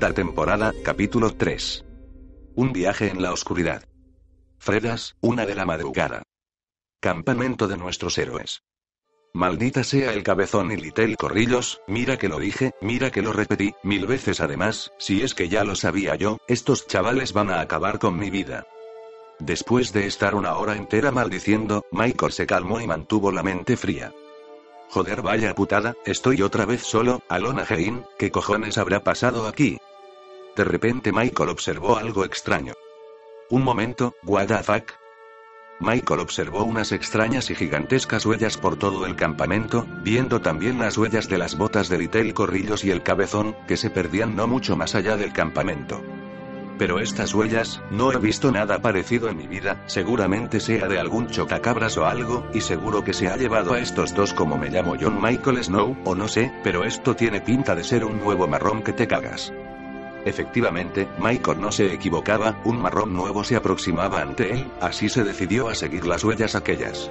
Segunda temporada, capítulo 3. Un viaje en la oscuridad. Fredas, una de la madrugada. Campamento de nuestros héroes. Maldita sea el cabezón y Litel Corrillos, mira que lo dije, mira que lo repetí, mil veces además, si es que ya lo sabía yo, estos chavales van a acabar con mi vida. Después de estar una hora entera maldiciendo, Michael se calmó y mantuvo la mente fría. Joder, vaya putada, estoy otra vez solo, Alona Hein, ¿qué cojones habrá pasado aquí? De repente Michael observó algo extraño. Un momento, what the fuck? Michael observó unas extrañas y gigantescas huellas por todo el campamento, viendo también las huellas de las botas de Litel Corrillos y el cabezón, que se perdían no mucho más allá del campamento. Pero estas huellas, no he visto nada parecido en mi vida, seguramente sea de algún chocacabras o algo, y seguro que se ha llevado a estos dos como me llamo John Michael Snow, o no sé, pero esto tiene pinta de ser un nuevo marrón que te cagas. Efectivamente, Michael no se equivocaba, un marrón nuevo se aproximaba ante él, así se decidió a seguir las huellas aquellas.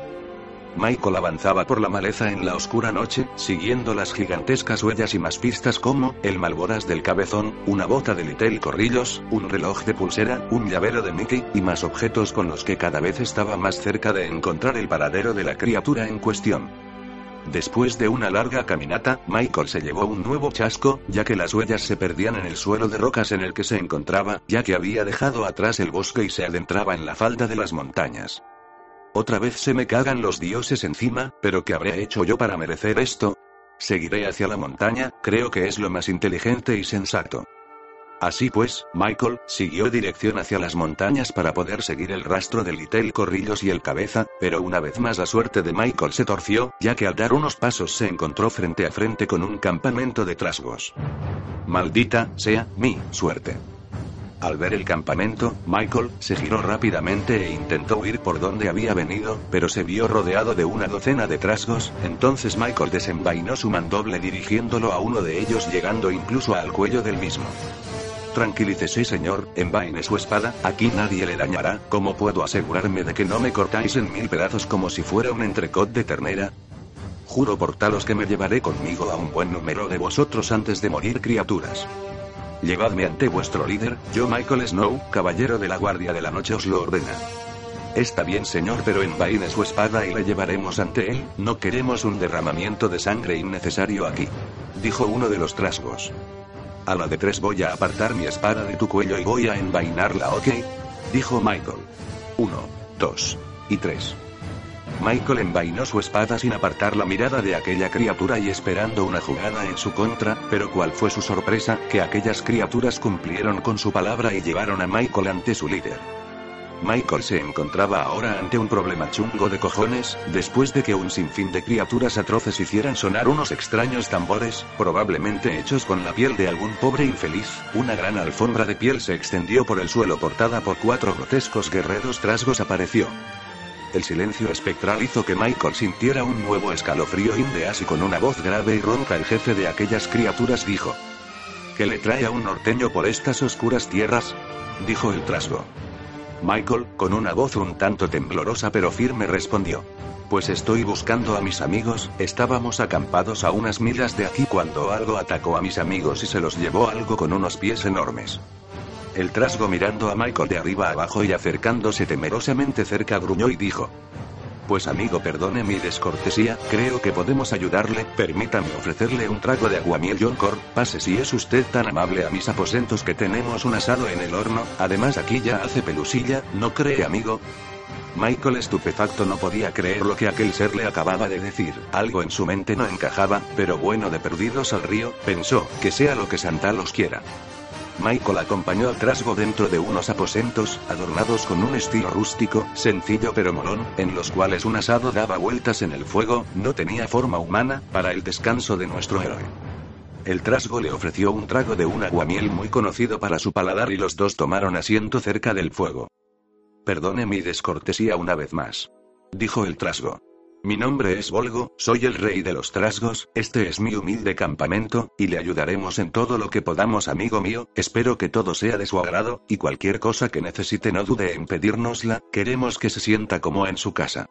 Michael avanzaba por la maleza en la oscura noche, siguiendo las gigantescas huellas y más pistas como, el malboras del cabezón, una bota de Litel Corrillos, un reloj de pulsera, un llavero de Mickey, y más objetos con los que cada vez estaba más cerca de encontrar el paradero de la criatura en cuestión. Después de una larga caminata, Michael se llevó un nuevo chasco, ya que las huellas se perdían en el suelo de rocas en el que se encontraba, ya que había dejado atrás el bosque y se adentraba en la falda de las montañas. Otra vez se me cagan los dioses encima, pero ¿qué habré hecho yo para merecer esto? Seguiré hacia la montaña, creo que es lo más inteligente y sensato. Así pues, Michael siguió dirección hacia las montañas para poder seguir el rastro de Litel Corrillos y el cabeza, pero una vez más la suerte de Michael se torció, ya que al dar unos pasos se encontró frente a frente con un campamento de trasgos. Maldita sea mi suerte. Al ver el campamento, Michael se giró rápidamente e intentó huir por donde había venido, pero se vio rodeado de una docena de trasgos, entonces Michael desenvainó su mandoble dirigiéndolo a uno de ellos llegando incluso al cuello del mismo. Tranquilícese señor, envaine su espada, aquí nadie le dañará, ¿cómo puedo asegurarme de que no me cortáis en mil pedazos como si fuera un entrecot de ternera? Juro por talos que me llevaré conmigo a un buen número de vosotros antes de morir criaturas. Llevadme ante vuestro líder, yo Michael Snow, caballero de la Guardia de la Noche os lo ordena. Está bien señor, pero envaine su espada y le llevaremos ante él, no queremos un derramamiento de sangre innecesario aquí. Dijo uno de los trasgos. A la de tres voy a apartar mi espada de tu cuello y voy a envainarla, ¿ok? Dijo Michael. Uno, dos y tres. Michael envainó su espada sin apartar la mirada de aquella criatura y esperando una jugada en su contra, pero cuál fue su sorpresa, que aquellas criaturas cumplieron con su palabra y llevaron a Michael ante su líder. Michael se encontraba ahora ante un problema chungo de cojones, después de que un sinfín de criaturas atroces hicieran sonar unos extraños tambores, probablemente hechos con la piel de algún pobre infeliz, una gran alfombra de piel se extendió por el suelo portada por cuatro grotescos guerreros trasgos apareció. El silencio espectral hizo que Michael sintiera un nuevo escalofrío indeas y con una voz grave y ronca el jefe de aquellas criaturas dijo. ¿Qué le trae a un norteño por estas oscuras tierras? dijo el trasgo. Michael, con una voz un tanto temblorosa pero firme, respondió. Pues estoy buscando a mis amigos, estábamos acampados a unas millas de aquí cuando algo atacó a mis amigos y se los llevó algo con unos pies enormes. El trasgo mirando a Michael de arriba abajo y acercándose temerosamente cerca gruñó y dijo. Pues amigo, perdone mi descortesía, creo que podemos ayudarle, permítame ofrecerle un trago de aguamiel Yoncor, pase si es usted tan amable a mis aposentos que tenemos un asado en el horno, además aquí ya hace pelusilla, ¿no cree amigo? Michael estupefacto no podía creer lo que aquel ser le acababa de decir, algo en su mente no encajaba, pero bueno de perdidos al río, pensó, que sea lo que Santa los quiera. Michael acompañó al trasgo dentro de unos aposentos, adornados con un estilo rústico, sencillo pero molón, en los cuales un asado daba vueltas en el fuego, no tenía forma humana, para el descanso de nuestro héroe. El trasgo le ofreció un trago de un aguamiel muy conocido para su paladar y los dos tomaron asiento cerca del fuego. Perdone mi descortesía una vez más. Dijo el trasgo. Mi nombre es Volgo, soy el rey de los trasgos, este es mi humilde campamento, y le ayudaremos en todo lo que podamos amigo mío, espero que todo sea de su agrado, y cualquier cosa que necesite no dude en pedírnosla, queremos que se sienta como en su casa.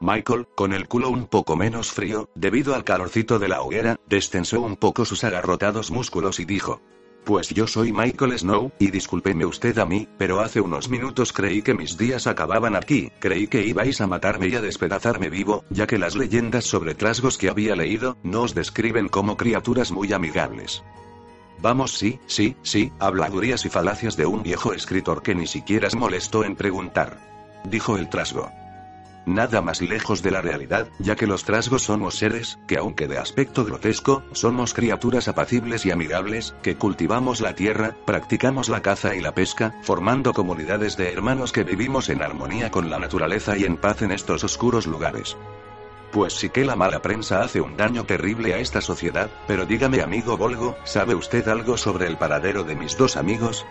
Michael, con el culo un poco menos frío, debido al calorcito de la hoguera, destensó un poco sus agarrotados músculos y dijo, pues yo soy Michael Snow, y discúlpeme usted a mí, pero hace unos minutos creí que mis días acababan aquí, creí que ibais a matarme y a despedazarme vivo, ya que las leyendas sobre trasgos que había leído, no os describen como criaturas muy amigables. Vamos, sí, sí, sí, habladurías y falacias de un viejo escritor que ni siquiera se molestó en preguntar. Dijo el trasgo nada más lejos de la realidad, ya que los trasgos somos seres, que aunque de aspecto grotesco, somos criaturas apacibles y amigables, que cultivamos la tierra, practicamos la caza y la pesca, formando comunidades de hermanos que vivimos en armonía con la naturaleza y en paz en estos oscuros lugares. Pues sí que la mala prensa hace un daño terrible a esta sociedad, pero dígame amigo Volgo, ¿sabe usted algo sobre el paradero de mis dos amigos?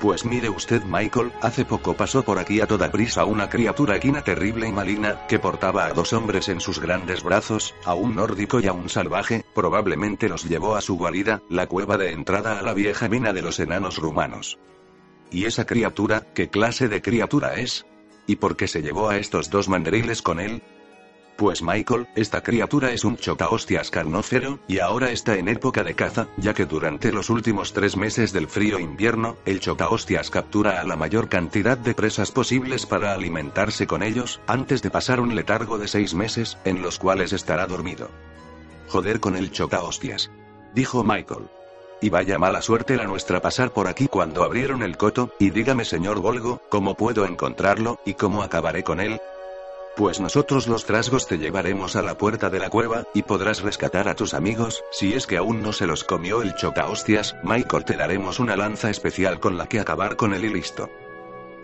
Pues mire usted Michael, hace poco pasó por aquí a toda prisa una criatura equina terrible y maligna, que portaba a dos hombres en sus grandes brazos, a un nórdico y a un salvaje, probablemente los llevó a su guarida, la cueva de entrada a la vieja mina de los enanos rumanos. ¿Y esa criatura, qué clase de criatura es? ¿Y por qué se llevó a estos dos mandriles con él? Pues Michael, esta criatura es un chocahostias carnófero, y ahora está en época de caza, ya que durante los últimos tres meses del frío invierno, el chocahostias captura a la mayor cantidad de presas posibles para alimentarse con ellos, antes de pasar un letargo de seis meses, en los cuales estará dormido. Joder con el chocahostias. Dijo Michael. Y vaya mala suerte la nuestra pasar por aquí cuando abrieron el coto, y dígame señor Volgo, ¿cómo puedo encontrarlo, y cómo acabaré con él? Pues nosotros los trasgos te llevaremos a la puerta de la cueva, y podrás rescatar a tus amigos, si es que aún no se los comió el choca hostias, Michael te daremos una lanza especial con la que acabar con él y listo.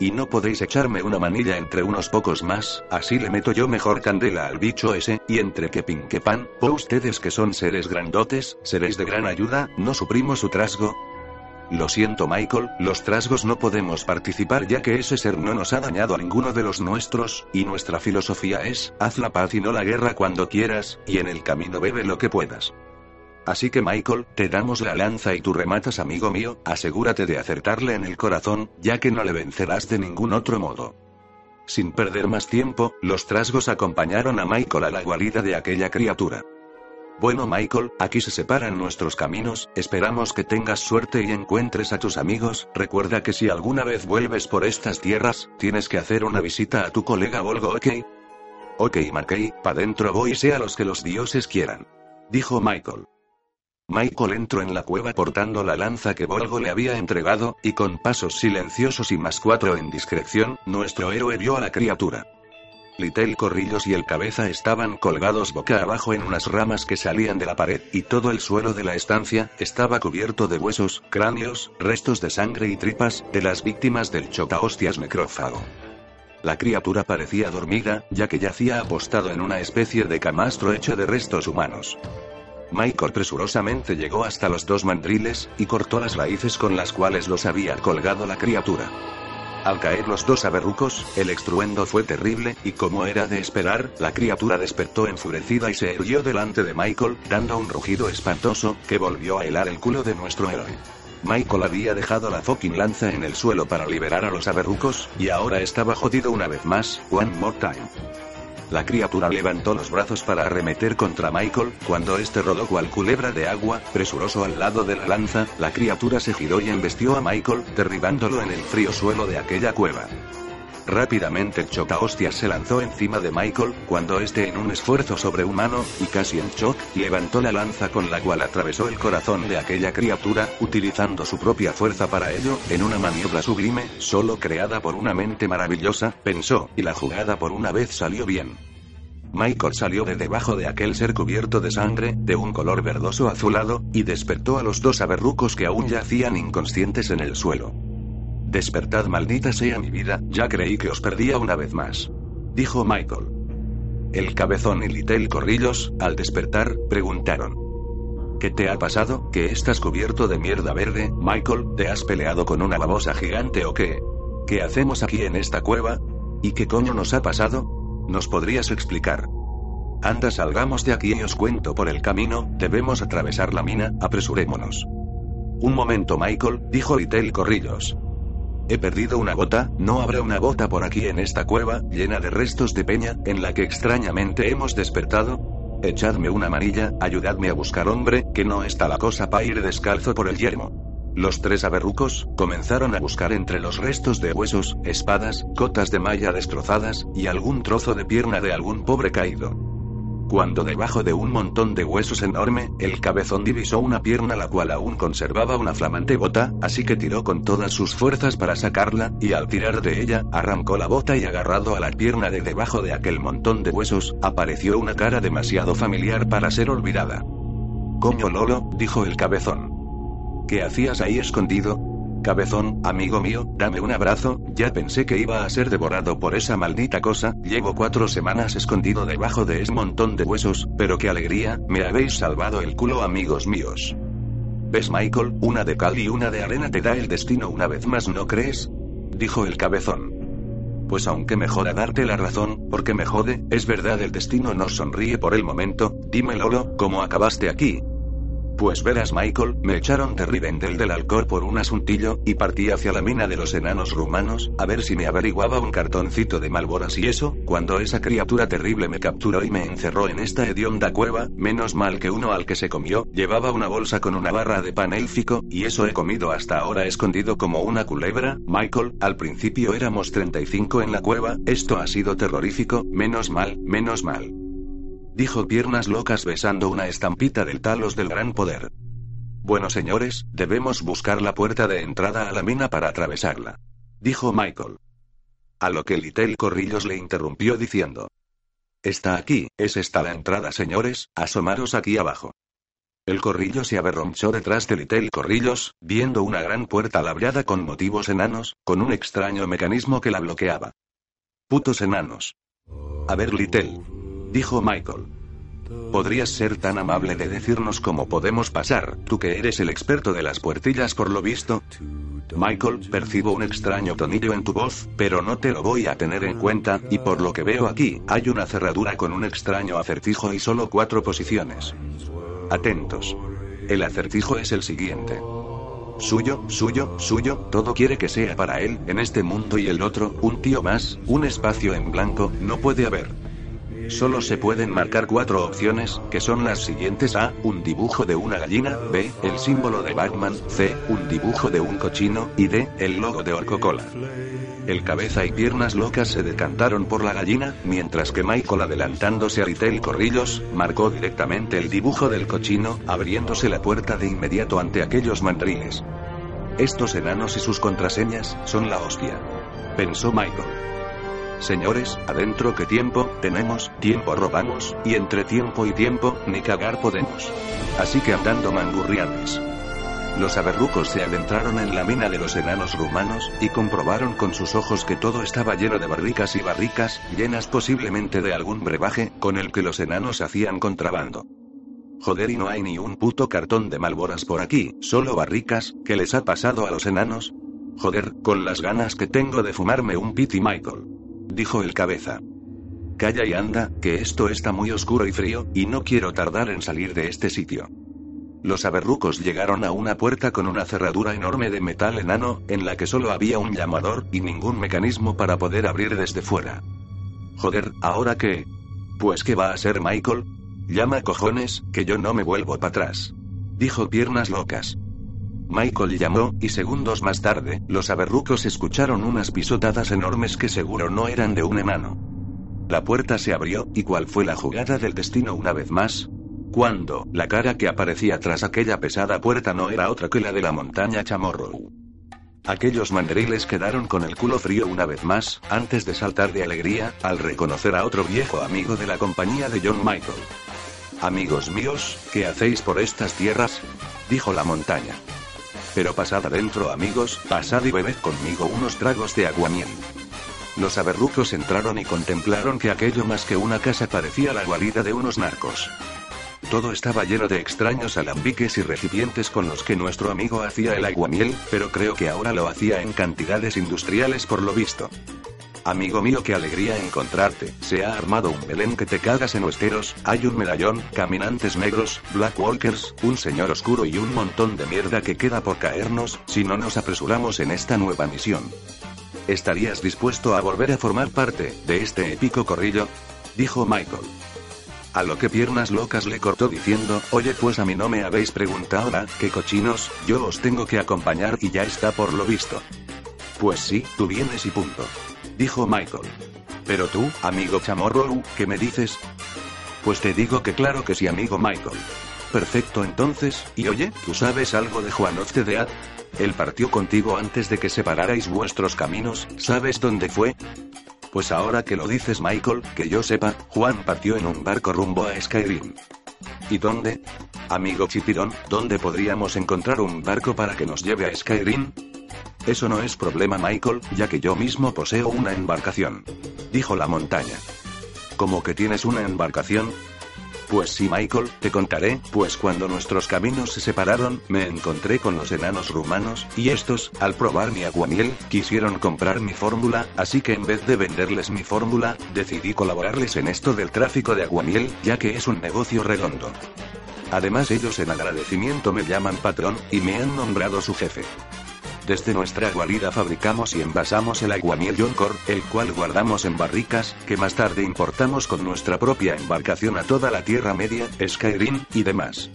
Y no podéis echarme una manilla entre unos pocos más, así le meto yo mejor candela al bicho ese, y entre que pin que pan, o ustedes que son seres grandotes, seréis de gran ayuda, no suprimo su trasgo, lo siento Michael, los trasgos no podemos participar ya que ese ser no nos ha dañado a ninguno de los nuestros, y nuestra filosofía es, haz la paz y no la guerra cuando quieras, y en el camino bebe lo que puedas. Así que Michael, te damos la lanza y tú rematas amigo mío, asegúrate de acertarle en el corazón, ya que no le vencerás de ningún otro modo. Sin perder más tiempo, los trasgos acompañaron a Michael a la guarida de aquella criatura. Bueno Michael, aquí se separan nuestros caminos, esperamos que tengas suerte y encuentres a tus amigos, recuerda que si alguna vez vuelves por estas tierras, tienes que hacer una visita a tu colega Volgo ok. Ok McKay, pa' dentro voy sea los que los dioses quieran. Dijo Michael. Michael entró en la cueva portando la lanza que Volgo le había entregado, y con pasos silenciosos y más cuatro en discreción, nuestro héroe vio a la criatura. Little Corrillos y el cabeza estaban colgados boca abajo en unas ramas que salían de la pared, y todo el suelo de la estancia estaba cubierto de huesos, cráneos, restos de sangre y tripas de las víctimas del chotahostias necrófago. La criatura parecía dormida, ya que yacía apostado en una especie de camastro hecho de restos humanos. Michael presurosamente llegó hasta los dos mandriles, y cortó las raíces con las cuales los había colgado la criatura. Al caer los dos aberrucos, el estruendo fue terrible, y como era de esperar, la criatura despertó enfurecida y se erguió delante de Michael, dando un rugido espantoso, que volvió a helar el culo de nuestro héroe. Michael había dejado la fucking lanza en el suelo para liberar a los aberrucos, y ahora estaba jodido una vez más, one more time. La criatura levantó los brazos para arremeter contra Michael, cuando este rodó cual culebra de agua, presuroso al lado de la lanza, la criatura se giró y embestió a Michael, derribándolo en el frío suelo de aquella cueva. Rápidamente el chocahostias se lanzó encima de Michael, cuando este en un esfuerzo sobrehumano, y casi en shock, levantó la lanza con la cual atravesó el corazón de aquella criatura, utilizando su propia fuerza para ello, en una maniobra sublime, solo creada por una mente maravillosa, pensó, y la jugada por una vez salió bien. Michael salió de debajo de aquel ser cubierto de sangre, de un color verdoso azulado, y despertó a los dos aberrucos que aún yacían inconscientes en el suelo. Despertad maldita sea mi vida, ya creí que os perdía una vez más. Dijo Michael. El cabezón y Little Corrillos, al despertar, preguntaron. ¿Qué te ha pasado? ¿Que estás cubierto de mierda verde, Michael? ¿Te has peleado con una babosa gigante o qué? ¿Qué hacemos aquí en esta cueva? ¿Y qué coño nos ha pasado? ¿Nos podrías explicar? Anda, salgamos de aquí y os cuento por el camino, debemos atravesar la mina, apresurémonos. Un momento, Michael, dijo Little Corrillos. He perdido una bota, no habrá una bota por aquí en esta cueva, llena de restos de peña, en la que extrañamente hemos despertado. Echadme una manilla, ayudadme a buscar hombre, que no está la cosa para ir descalzo por el yermo. Los tres aberrucos comenzaron a buscar entre los restos de huesos, espadas, cotas de malla destrozadas, y algún trozo de pierna de algún pobre caído cuando debajo de un montón de huesos enorme, el cabezón divisó una pierna la cual aún conservaba una flamante bota, así que tiró con todas sus fuerzas para sacarla, y al tirar de ella, arrancó la bota y agarrado a la pierna de debajo de aquel montón de huesos, apareció una cara demasiado familiar para ser olvidada. Coño Lolo, dijo el cabezón. ¿Qué hacías ahí escondido? Cabezón, amigo mío, dame un abrazo, ya pensé que iba a ser devorado por esa maldita cosa, llevo cuatro semanas escondido debajo de ese montón de huesos, pero qué alegría, me habéis salvado el culo amigos míos. ¿Ves Michael? Una de cal y una de arena te da el destino una vez más, ¿no crees? Dijo el cabezón. Pues aunque me joda darte la razón, porque me jode, es verdad el destino nos sonríe por el momento, dime Lolo, ¿cómo acabaste aquí? Pues verás Michael, me echaron de Rivendell del Alcor por un asuntillo, y partí hacia la mina de los enanos rumanos, a ver si me averiguaba un cartoncito de malboras. Y eso, cuando esa criatura terrible me capturó y me encerró en esta hedionda cueva, menos mal que uno al que se comió, llevaba una bolsa con una barra de pan élfico, y eso he comido hasta ahora escondido como una culebra, Michael, al principio éramos 35 en la cueva, esto ha sido terrorífico, menos mal, menos mal dijo Piernas Locas besando una estampita del talos del gran poder. Bueno señores, debemos buscar la puerta de entrada a la mina para atravesarla. Dijo Michael. A lo que Little Corrillos le interrumpió diciendo. Está aquí, es esta la entrada señores, asomaros aquí abajo. El corrillo se aberronchó detrás de Little Corrillos, viendo una gran puerta labrada con motivos enanos, con un extraño mecanismo que la bloqueaba. Putos enanos. A ver Little dijo Michael. ¿Podrías ser tan amable de decirnos cómo podemos pasar, tú que eres el experto de las puertillas por lo visto? Michael, percibo un extraño tonillo en tu voz, pero no te lo voy a tener en cuenta, y por lo que veo aquí, hay una cerradura con un extraño acertijo y solo cuatro posiciones. Atentos. El acertijo es el siguiente. Suyo, suyo, suyo, todo quiere que sea para él, en este mundo y el otro, un tío más, un espacio en blanco, no puede haber. Solo se pueden marcar cuatro opciones, que son las siguientes A, un dibujo de una gallina, B, el símbolo de Batman, C, un dibujo de un cochino, y D, el logo de Orcocola. El cabeza y piernas locas se decantaron por la gallina, mientras que Michael adelantándose a Little Corrillos, marcó directamente el dibujo del cochino, abriéndose la puerta de inmediato ante aquellos mandriles. Estos enanos y sus contraseñas, son la hostia. Pensó Michael. Señores, adentro qué tiempo, tenemos, tiempo robamos, y entre tiempo y tiempo, ni cagar podemos. Así que andando mangurrianes. Los aberrucos se adentraron en la mina de los enanos rumanos, y comprobaron con sus ojos que todo estaba lleno de barricas y barricas, llenas posiblemente de algún brebaje, con el que los enanos hacían contrabando. Joder, y no hay ni un puto cartón de malboras por aquí, solo barricas, ¿qué les ha pasado a los enanos? Joder, con las ganas que tengo de fumarme un Pity Michael. Dijo el cabeza. Calla y anda, que esto está muy oscuro y frío, y no quiero tardar en salir de este sitio. Los aberrucos llegaron a una puerta con una cerradura enorme de metal enano, en la que solo había un llamador, y ningún mecanismo para poder abrir desde fuera. Joder, ¿ahora qué? Pues ¿qué va a ser Michael? Llama cojones, que yo no me vuelvo para atrás. Dijo piernas locas. Michael llamó, y segundos más tarde, los aberrucos escucharon unas pisotadas enormes que seguro no eran de un enano. La puerta se abrió, y cuál fue la jugada del destino una vez más, cuando, la cara que aparecía tras aquella pesada puerta no era otra que la de la montaña Chamorro. Aquellos mandriles quedaron con el culo frío una vez más, antes de saltar de alegría, al reconocer a otro viejo amigo de la compañía de John Michael. Amigos míos, ¿qué hacéis por estas tierras? dijo la montaña. Pero pasad adentro amigos, pasad y bebed conmigo unos tragos de aguamiel. Los aberrucos entraron y contemplaron que aquello más que una casa parecía la guarida de unos narcos. Todo estaba lleno de extraños alambiques y recipientes con los que nuestro amigo hacía el aguamiel, pero creo que ahora lo hacía en cantidades industriales por lo visto. Amigo mío, qué alegría encontrarte. Se ha armado un Belén que te cagas en esteros, hay un medallón, caminantes negros, Black Walkers, un señor oscuro y un montón de mierda que queda por caernos, si no nos apresuramos en esta nueva misión. ¿Estarías dispuesto a volver a formar parte de este épico corrillo? Dijo Michael. A lo que piernas locas le cortó diciendo, oye pues a mí no me habéis preguntado qué cochinos, yo os tengo que acompañar y ya está por lo visto. Pues sí, tú vienes y punto. Dijo Michael. Pero tú, amigo Chamorro, ¿qué me dices? Pues te digo que claro que sí, amigo Michael. Perfecto entonces, y oye, ¿tú sabes algo de Juan Dead? Él partió contigo antes de que separarais vuestros caminos, ¿sabes dónde fue? Pues ahora que lo dices Michael, que yo sepa, Juan partió en un barco rumbo a Skyrim. ¿Y dónde? Amigo Chipirón, ¿dónde podríamos encontrar un barco para que nos lleve a Skyrim? Eso no es problema Michael, ya que yo mismo poseo una embarcación. Dijo la montaña. ¿Cómo que tienes una embarcación? Pues sí, Michael, te contaré, pues cuando nuestros caminos se separaron, me encontré con los enanos rumanos, y estos, al probar mi aguamiel, quisieron comprar mi fórmula, así que en vez de venderles mi fórmula, decidí colaborarles en esto del tráfico de aguamiel, ya que es un negocio redondo. Además ellos en agradecimiento me llaman patrón, y me han nombrado su jefe. Desde nuestra guarida fabricamos y envasamos el aguamiel Yoncor, el cual guardamos en barricas, que más tarde importamos con nuestra propia embarcación a toda la Tierra Media, Skyrim, y demás.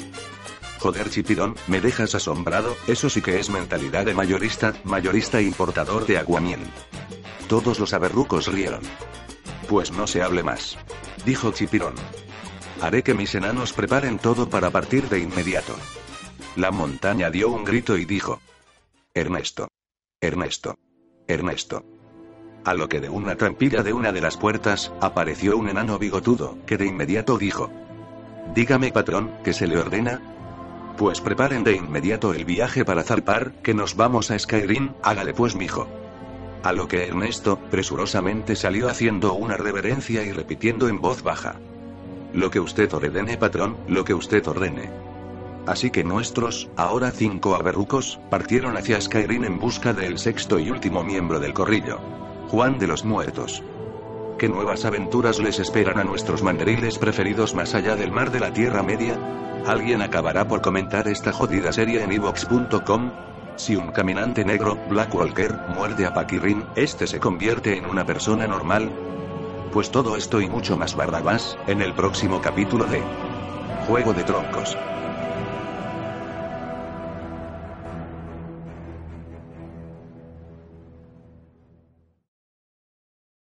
Joder Chipirón, me dejas asombrado, eso sí que es mentalidad de mayorista, mayorista importador de aguamiel. Todos los aberrucos rieron. Pues no se hable más. Dijo Chipirón. Haré que mis enanos preparen todo para partir de inmediato. La montaña dio un grito y dijo. Ernesto. Ernesto. Ernesto. A lo que de una trampilla de una de las puertas, apareció un enano bigotudo, que de inmediato dijo. Dígame patrón, ¿qué se le ordena? Pues preparen de inmediato el viaje para zarpar, que nos vamos a Skyrim, hágale pues mijo. A lo que Ernesto, presurosamente salió haciendo una reverencia y repitiendo en voz baja. Lo que usted ordene patrón, lo que usted ordene. Así que nuestros, ahora cinco aberrucos, partieron hacia Skyrim en busca del sexto y último miembro del corrillo. Juan de los Muertos. ¿Qué nuevas aventuras les esperan a nuestros mandriles preferidos más allá del mar de la Tierra Media? ¿Alguien acabará por comentar esta jodida serie en evox.com? Si un caminante negro, Black Walker, muerde a Paquirrin, ¿este se convierte en una persona normal? Pues todo esto y mucho más Barrabás, en el próximo capítulo de Juego de Troncos.